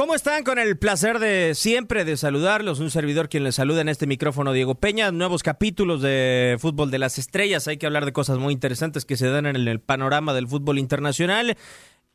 ¿Cómo están? Con el placer de siempre de saludarlos. Un servidor quien les saluda en este micrófono, Diego Peña. Nuevos capítulos de Fútbol de las Estrellas. Hay que hablar de cosas muy interesantes que se dan en el panorama del fútbol internacional.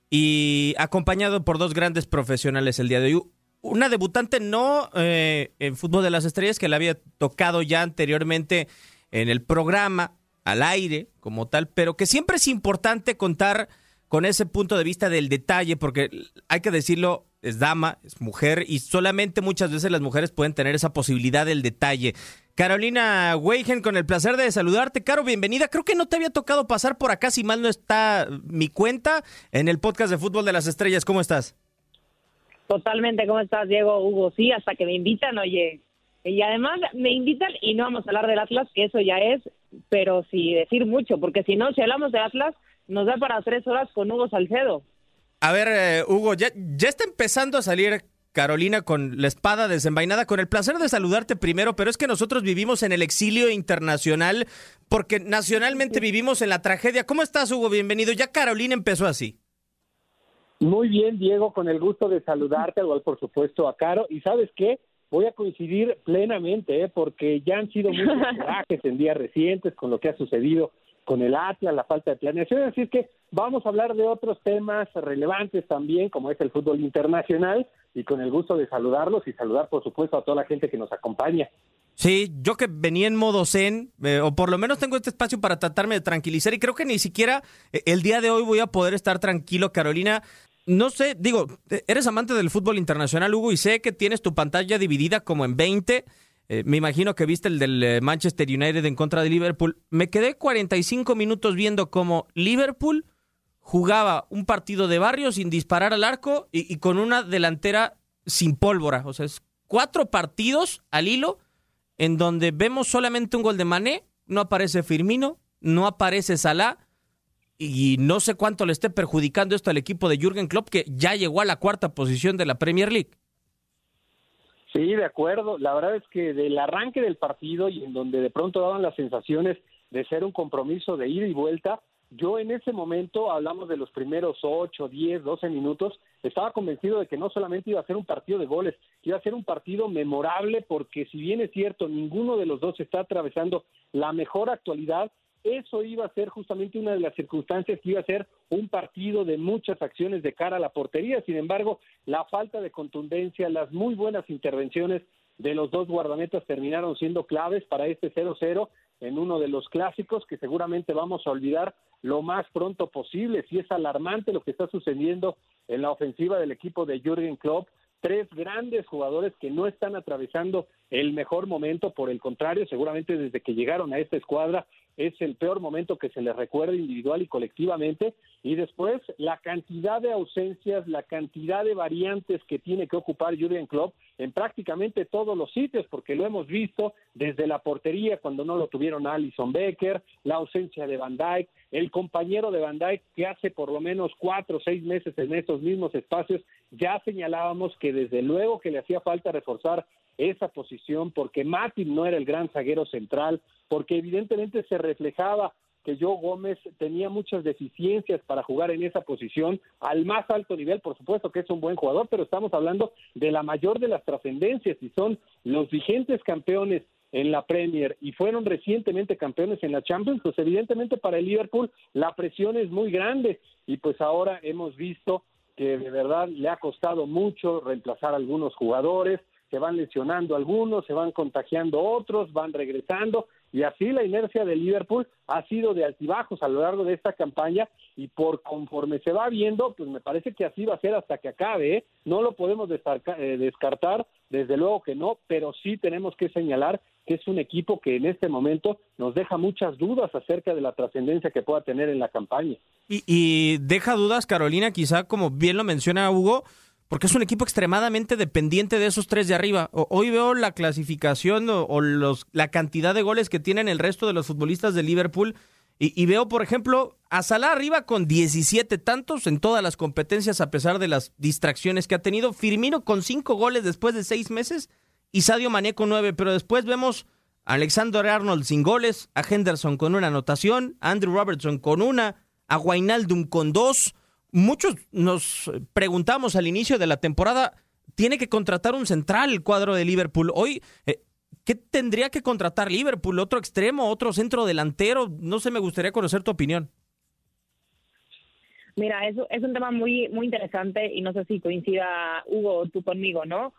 Y acompañado por dos grandes profesionales el día de hoy. Una debutante no eh, en Fútbol de las Estrellas que la había tocado ya anteriormente en el programa, al aire, como tal, pero que siempre es importante contar con ese punto de vista del detalle, porque hay que decirlo, es dama, es mujer, y solamente muchas veces las mujeres pueden tener esa posibilidad del detalle. Carolina Weigen, con el placer de saludarte. Caro, bienvenida. Creo que no te había tocado pasar por acá, si mal no está mi cuenta, en el podcast de Fútbol de las Estrellas. ¿Cómo estás? Totalmente, ¿cómo estás, Diego? Hugo, sí, hasta que me invitan, oye. Y además me invitan y no vamos a hablar del Atlas, que eso ya es, pero sí decir mucho, porque si no, si hablamos de Atlas, nos da para tres horas con Hugo Salcedo. A ver, eh, Hugo, ya, ya está empezando a salir Carolina con la espada desenvainada, con el placer de saludarte primero, pero es que nosotros vivimos en el exilio internacional porque nacionalmente vivimos en la tragedia. ¿Cómo estás, Hugo? Bienvenido. Ya Carolina empezó así. Muy bien, Diego, con el gusto de saludarte, igual por supuesto a Caro. Y sabes qué, voy a coincidir plenamente, ¿eh? porque ya han sido muchos corajes en días recientes con lo que ha sucedido con el Atlas, la falta de planeación. Así es que vamos a hablar de otros temas relevantes también, como es el fútbol internacional, y con el gusto de saludarlos y saludar, por supuesto, a toda la gente que nos acompaña. Sí, yo que venía en modo zen, eh, o por lo menos tengo este espacio para tratarme de tranquilizar, y creo que ni siquiera eh, el día de hoy voy a poder estar tranquilo, Carolina. No sé, digo, eh, eres amante del fútbol internacional, Hugo, y sé que tienes tu pantalla dividida como en 20. Eh, me imagino que viste el del Manchester United en contra de Liverpool. Me quedé 45 minutos viendo cómo Liverpool jugaba un partido de barrio sin disparar al arco y, con una delantera sin pólvora. O sea, es cuatro partidos al hilo en donde vemos solamente un gol de Mané, no aparece Firmino, no aparece Salah y no sé cuánto le esté perjudicando esto al equipo de Jürgen Klopp que ya llegó a la cuarta posición de la Premier League. Sí, de acuerdo. La verdad es que del arranque del partido y en donde de pronto daban las sensaciones de ser un compromiso de ida y vuelta. Yo en ese momento, hablamos de los primeros 8, 10, 12 minutos, estaba convencido de que no solamente iba a ser un partido de goles, iba a ser un partido memorable porque si bien es cierto, ninguno de los dos está atravesando la mejor actualidad, eso iba a ser justamente una de las circunstancias que iba a ser un partido de muchas acciones de cara a la portería. Sin embargo, la falta de contundencia, las muy buenas intervenciones de los dos guardametas terminaron siendo claves para este 0-0 en uno de los clásicos que seguramente vamos a olvidar lo más pronto posible. Si es alarmante lo que está sucediendo en la ofensiva del equipo de Jürgen Klopp, tres grandes jugadores que no están atravesando el mejor momento, por el contrario, seguramente desde que llegaron a esta escuadra es el peor momento que se les recuerda individual y colectivamente, y después la cantidad de ausencias, la cantidad de variantes que tiene que ocupar Jürgen Klopp en prácticamente todos los sitios, porque lo hemos visto desde la portería cuando no lo tuvieron Alison Becker, la ausencia de Van Dijk, el compañero de Van Dijk que hace por lo menos cuatro o seis meses en estos mismos espacios, ya señalábamos que desde luego que le hacía falta reforzar esa posición porque Matip no era el gran zaguero central, porque evidentemente se reflejaba que Joe Gómez tenía muchas deficiencias para jugar en esa posición al más alto nivel, por supuesto que es un buen jugador, pero estamos hablando de la mayor de las trascendencias y son los vigentes campeones en la Premier y fueron recientemente campeones en la Champions, pues evidentemente para el Liverpool la presión es muy grande y pues ahora hemos visto que de verdad le ha costado mucho reemplazar a algunos jugadores, se van lesionando algunos, se van contagiando otros, van regresando y así la inercia de Liverpool ha sido de altibajos a lo largo de esta campaña y por conforme se va viendo, pues me parece que así va a ser hasta que acabe, ¿eh? no lo podemos eh, descartar, desde luego que no, pero sí tenemos que señalar que es un equipo que en este momento nos deja muchas dudas acerca de la trascendencia que pueda tener en la campaña. Y, y deja dudas, Carolina, quizá como bien lo menciona Hugo, porque es un equipo extremadamente dependiente de esos tres de arriba. Hoy veo la clasificación o, los, la cantidad de goles que tienen el resto de los futbolistas de Liverpool y, veo, por ejemplo, a Salah arriba con 17 tantos en todas las competencias a pesar de las distracciones que ha tenido. Firmino con cinco goles después de seis meses y Sadio Mané con nueve, pero después vemos a Alexander Arnold sin goles, a Henderson con una anotación, a Andrew Robertson con una, a Wijnaldum con dos muchos nos preguntamos al inicio de la temporada, tiene que contratar un central el cuadro de Liverpool. Hoy, eh, ¿qué tendría que contratar Liverpool? ¿Otro extremo? ¿Otro centro delantero? No sé, me gustaría conocer tu opinión. Mira, eso es un tema muy muy interesante y no sé si coincida Hugo tú conmigo, ¿no?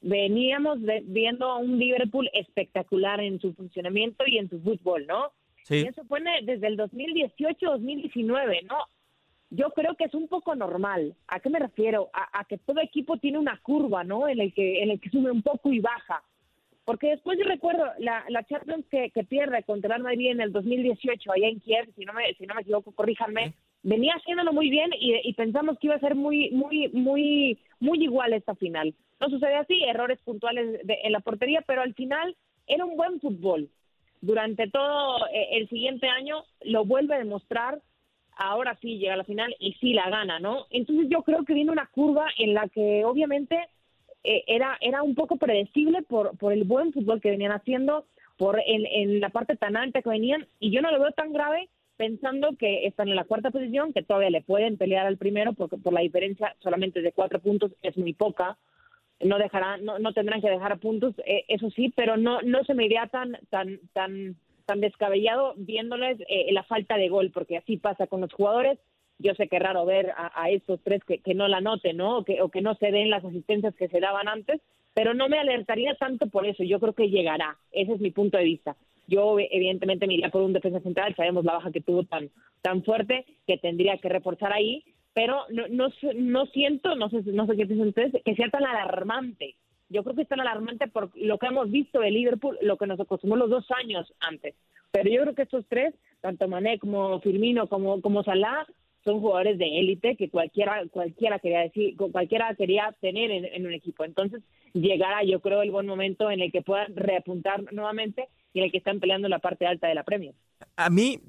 Veníamos viendo a un Liverpool espectacular en su funcionamiento y en su fútbol, ¿no? Sí. Y eso fue desde el 2018-2019, ¿no? Yo creo que es un poco normal. ¿A qué me refiero? A, que todo equipo tiene una curva, ¿no? En el que en el que sube un poco y baja. Porque después yo recuerdo la, la Champions que, que pierde contra el Madrid en el 2018 allá en Kiev, si no me si no me equivoco, corríjanme. Venía haciéndolo muy bien y, y pensamos que iba a ser muy muy muy muy igual esta final. No sucede así, errores puntuales en la portería, pero al final era un buen fútbol. Durante todo eh, el siguiente año lo vuelve a demostrar ahora sí llega a la final y sí la gana, ¿no? Entonces yo creo que viene una curva en la que obviamente eh, era, era un poco predecible por, por el buen fútbol que venían haciendo, por en, en la parte tan alta que venían, y yo no lo veo tan grave pensando que están en la cuarta posición, que todavía le pueden pelear al primero, porque por la diferencia solamente de cuatro puntos es muy poca, no dejarán, no, no tendrán que dejar puntos, eh, eso sí, pero no, no se me iría tan, tan, tan tan descabellado viéndoles eh, la falta de gol, porque así pasa con los jugadores. Yo sé que raro ver a, estos tres que, que, no la noten, ¿no? O que, o que no se den las asistencias que se daban antes, pero no me alertaría tanto por eso. Yo creo que llegará. Ese es mi punto de vista. Yo, evidentemente, me iría por un defensa central. Sabemos la baja que tuvo tan, tan fuerte que tendría que reforzar ahí, pero no, no, no siento, no sé, no sé qué piensan ustedes, que sea tan alarmante yo creo que es tan alarmante por lo que hemos visto de Liverpool, lo que nos acostumbró los dos años antes. Pero yo creo que estos tres, tanto Mané como Firmino como, como Salah, son jugadores de élite que cualquiera cualquiera quería decir cualquiera quería tener en, un equipo. Entonces llegará yo creo el buen momento en el que puedan reapuntar nuevamente y en el que están peleando la parte alta de la Premier. A mí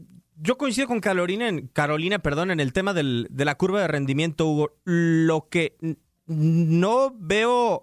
yo coincido con Carolina en Carolina perdón en el tema del, de la curva de rendimiento Hugo. Lo que no veo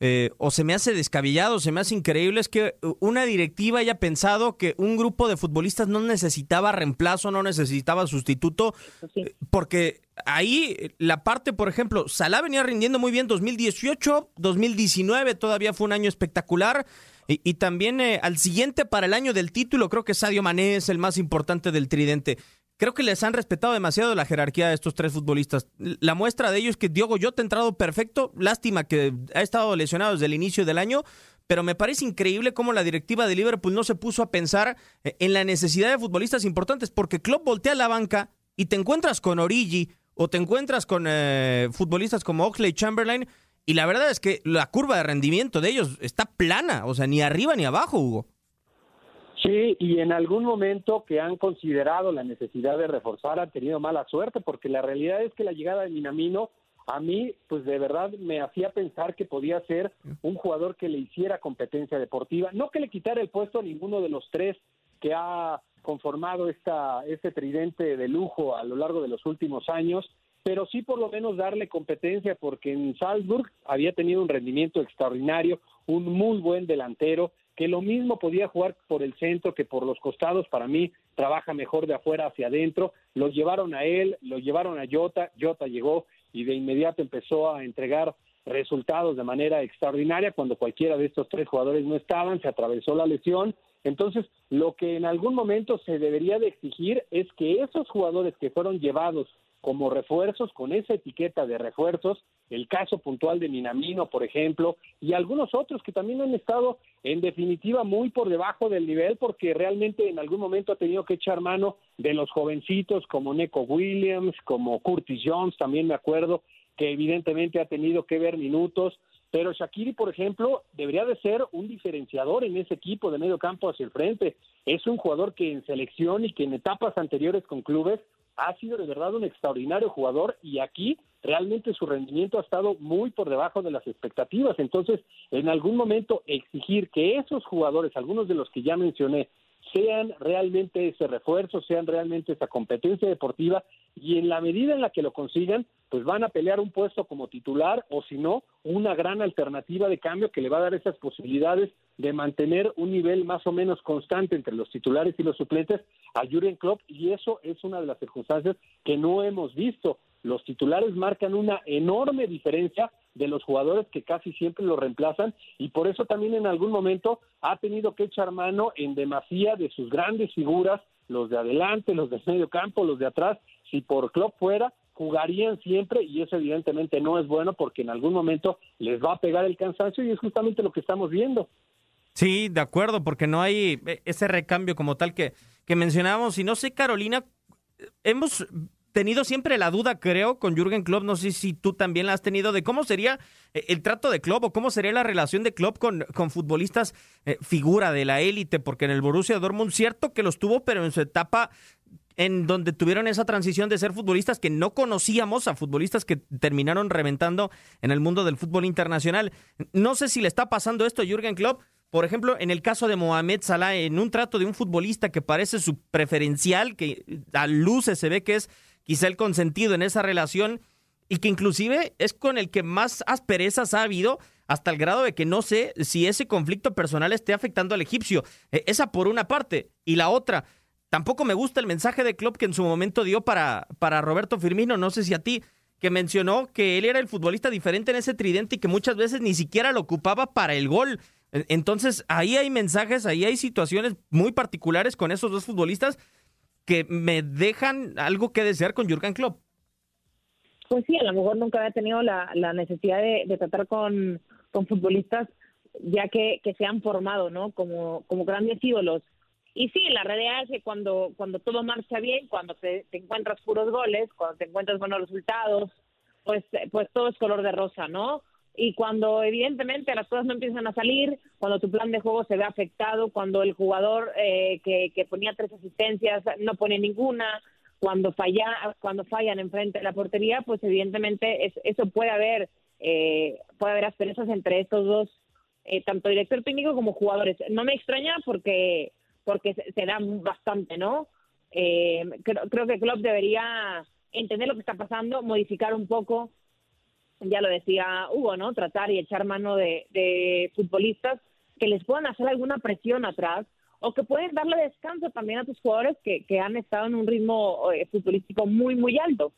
eh, o se me hace descabellado, se me hace increíble, es que una directiva haya pensado que un grupo de futbolistas no necesitaba reemplazo, no necesitaba sustituto, eh, porque ahí la parte, por ejemplo, Salah venía rindiendo muy bien 2018, 2019 todavía fue un año espectacular. Y, también eh, al siguiente para el año del título, creo que Sadio Mané es el más importante del tridente. Creo que les han respetado demasiado la jerarquía de estos tres futbolistas. La muestra de ello es que Diogo Jota ha entrado perfecto. Lástima que ha estado lesionado desde el inicio del año, pero me parece increíble cómo la directiva de Liverpool no se puso a pensar eh, en la necesidad de futbolistas importantes, porque Klopp voltea la banca y te encuentras con Origi o te encuentras con eh, futbolistas como Oxley Chamberlain y la verdad es que la curva de rendimiento de ellos está plana, o sea, ni arriba ni abajo, Hugo. Sí, y en algún momento que han considerado la necesidad de reforzar han tenido mala suerte, porque la realidad es que la llegada de Minamino a mí, pues de verdad me hacía pensar que podía ser un jugador que le hiciera competencia deportiva, no que le quitara el puesto a ninguno de los tres que ha conformado esta, este tridente de lujo a lo largo de los últimos años, pero sí por lo menos darle competencia porque en Salzburg había tenido un rendimiento extraordinario, un muy buen delantero, que lo mismo podía jugar por el centro que por los costados, para mí trabaja mejor de afuera hacia adentro, lo llevaron a él, lo llevaron a Jota, Jota llegó y de inmediato empezó a entregar resultados de manera extraordinaria cuando cualquiera de estos tres jugadores no estaban, se atravesó la lesión. Entonces, lo que en algún momento se debería de exigir es que esos jugadores que fueron llevados como refuerzos, con esa etiqueta de refuerzos, el caso puntual de Minamino, por ejemplo, y algunos otros que también han estado en definitiva muy por debajo del nivel porque realmente en algún momento ha tenido que echar mano de los jovencitos como Neco Williams, como Curtis Jones, también me acuerdo, que evidentemente ha tenido que ver minutos, pero Shakiri, por ejemplo, debería de ser un diferenciador en ese equipo de medio campo hacia el frente. Es un jugador que en selección y que en etapas anteriores con clubes ha sido de verdad un extraordinario jugador y aquí realmente su rendimiento ha estado muy por debajo de las expectativas. Entonces, en algún momento exigir que esos jugadores, algunos de los que ya mencioné, sean realmente ese refuerzo, sean realmente esa competencia deportiva y en la medida en la que lo consigan, pues van a pelear un puesto como titular o si no, una gran alternativa de cambio que le va a dar esas posibilidades de mantener un nivel más o menos constante entre los titulares y los suplentes a Jurgen Klopp y eso es una de las circunstancias que no hemos visto. Los titulares marcan una enorme diferencia de los jugadores que casi siempre lo reemplazan y por eso también en algún momento ha tenido que echar mano en demasía de sus grandes figuras, los de adelante, los de medio campo, los de atrás, si por club fuera jugarían siempre y eso evidentemente no es bueno porque en algún momento les va a pegar el cansancio y es justamente lo que estamos viendo. Sí, de acuerdo, porque no hay ese recambio como tal que, que mencionábamos. Y no sé, Carolina, hemos tenido siempre la duda, creo, con Jürgen Klopp, no sé si tú también la has tenido, de cómo sería eh, el trato de Klopp o cómo sería la relación de Klopp con, con futbolistas eh, figura de la élite, porque en el Borussia Dortmund cierto que los tuvo, pero en su etapa en donde tuvieron esa transición de ser futbolistas que no conocíamos a futbolistas que terminaron reventando en el mundo del fútbol internacional. No sé si le está pasando esto a Jürgen Klopp, por ejemplo, en el caso de Mohamed Salah, en un trato de un futbolista que parece su preferencial, que a luces se ve que es quizá el consentido en esa relación y que inclusive es con el que más asperezas ha habido hasta el grado de que no sé si ese conflicto personal esté afectando al egipcio. E, esa por una parte. Y la otra, tampoco me gusta el mensaje de Klopp que en su momento dio para, para Roberto Firmino, no sé si a ti, que mencionó que él era el futbolista diferente en ese tridente y que muchas veces ni siquiera lo ocupaba para el gol. Entonces, ahí hay mensajes, ahí hay situaciones muy particulares con esos dos futbolistas que me dejan algo que desear con Jurgen Klopp. Pues sí, a lo mejor nunca había tenido la, necesidad de, tratar con, futbolistas ya que, se han formado, ¿no? Como, como grandes ídolos. Y sí, la realidad es que cuando, cuando todo marcha bien, cuando te, encuentras puros goles, cuando te encuentras buenos resultados, pues, pues todo es color de rosa, ¿no? Y cuando evidentemente las cosas no empiezan a salir, cuando tu plan de juego se ve afectado, cuando el jugador eh, que, que, ponía tres asistencias no pone ninguna, cuando falla, cuando fallan enfrente de la portería, pues evidentemente es, eso puede haber eh, puede haber asperezas entre estos dos, eh, tanto director técnico como jugadores. No me extraña porque porque se, se da bastante, ¿no? creo, creo que Klopp debería entender lo que está pasando, modificar un poco ya lo decía Hugo, ¿no? Tratar y echar mano de, de futbolistas que les puedan hacer alguna presión atrás o que pueden darle descanso también a tus jugadores que, han estado en un ritmo eh, futbolístico muy, muy alto.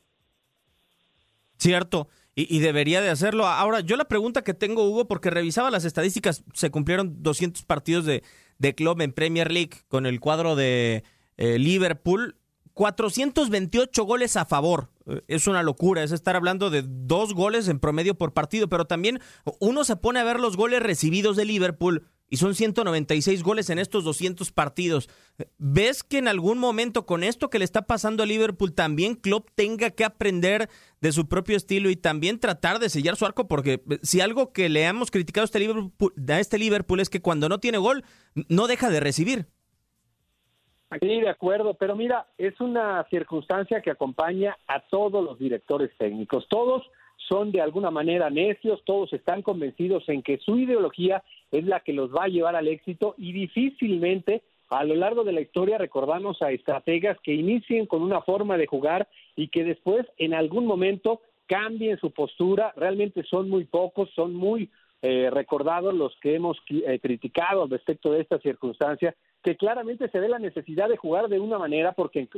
Cierto. Y, debería de hacerlo. Ahora, yo la pregunta que tengo, Hugo, porque revisaba las estadísticas, se cumplieron 200 partidos de, de club en Premier League con el cuadro de eh, Liverpool. 428 goles a favor. Eh, es una locura, es estar hablando de dos goles en promedio por partido, pero también uno se pone a ver los goles recibidos de Liverpool y son 196 goles en estos 200 partidos. ¿Ves que en algún momento con esto que le está pasando a Liverpool también Klopp tenga que aprender de su propio estilo y también tratar de sellar su arco? Porque si algo que le hemos criticado a este Liverpool, a este Liverpool es que cuando no tiene gol no deja de recibir. Sí, de acuerdo, pero mira, es una circunstancia que acompaña a todos los directores técnicos. Todos son de alguna manera necios, todos están convencidos en que su ideología es la que los va a llevar al éxito y difícilmente a lo largo de la historia recordamos a estrategas que inicien con una forma de jugar y que después en algún momento cambien su postura. Realmente son muy pocos, son muy eh, recordados los que hemos eh, criticado al respecto de esta circunstancia, que claramente se ve la necesidad de jugar de una manera porque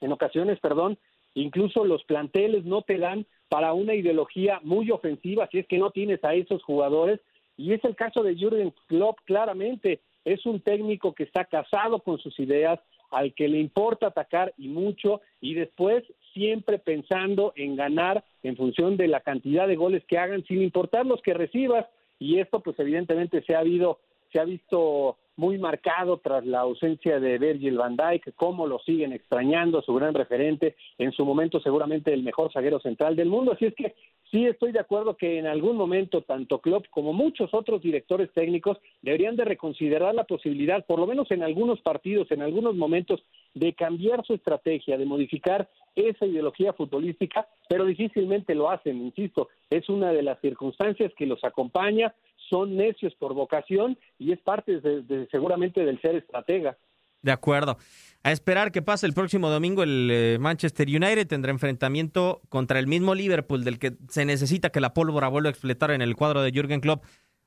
en, ocasiones, perdón, incluso los planteles no te dan para una ideología muy ofensiva si es que no tienes a esos jugadores. Y es el caso de Jürgen Klopp claramente es un técnico que está casado con sus ideas al que le importa atacar y mucho y después siempre pensando en ganar en función de la cantidad de goles que hagan sin importar los que recibas y esto pues evidentemente se ha habido se ha visto muy marcado tras la ausencia de Virgil van Dijk, cómo lo siguen extrañando, su gran referente, en su momento seguramente el mejor zaguero central del mundo. Así es que sí estoy de acuerdo que en algún momento tanto Klopp como muchos otros directores técnicos deberían de reconsiderar la posibilidad, por lo menos en algunos partidos, en algunos momentos, de cambiar su estrategia, de modificar esa ideología futbolística, pero difícilmente lo hacen, insisto, es una de las circunstancias que los acompaña, son necios por vocación y es parte de, seguramente del ser estratega. De acuerdo. A esperar que pase el próximo domingo el eh, Manchester United tendrá enfrentamiento contra el mismo Liverpool del que se necesita que la pólvora vuelva a explotar en el cuadro de Jürgen Klopp.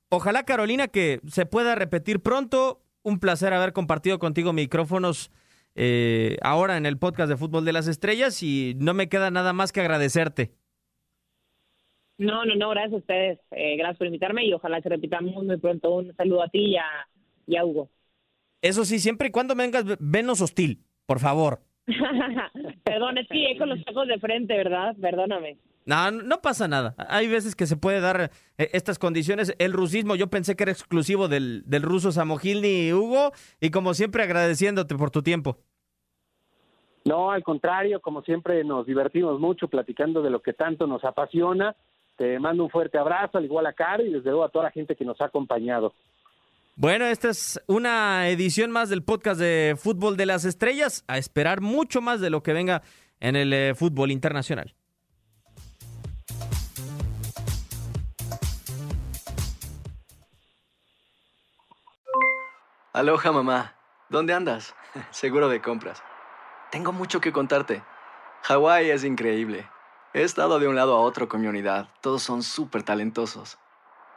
Ojalá Carolina que se pueda repetir pronto. Un placer haber compartido contigo micrófonos eh, ahora en el podcast de Fútbol de las Estrellas y no me queda nada más que agradecerte. No, no, no, gracias a ustedes. Eh, gracias por invitarme y ojalá se repita muy, muy pronto. Un saludo a ti y a, y a Hugo. Eso sí, siempre y cuando vengas, venos hostil, por favor. Perdón, es que con los ojos de frente, ¿verdad? Perdóname. No, no pasa nada. Hay veces que se puede dar eh, estas condiciones. El rusismo, yo pensé que era exclusivo del, del ruso Samogilny Hugo, y como siempre agradeciéndote por tu tiempo. No, al contrario, como siempre nos divertimos mucho platicando de lo que tanto nos apasiona. Te mando un fuerte abrazo, al igual a Caro y desde luego a toda la gente que nos ha acompañado. Bueno, esta es una edición más del podcast de Fútbol de las Estrellas. A esperar mucho más de lo que venga en el eh, fútbol internacional. Aloha mamá, ¿dónde andas? Seguro de compras. Tengo mucho que contarte. Hawái es increíble. He estado de un lado a otro con mi unidad. Todos son súper talentosos.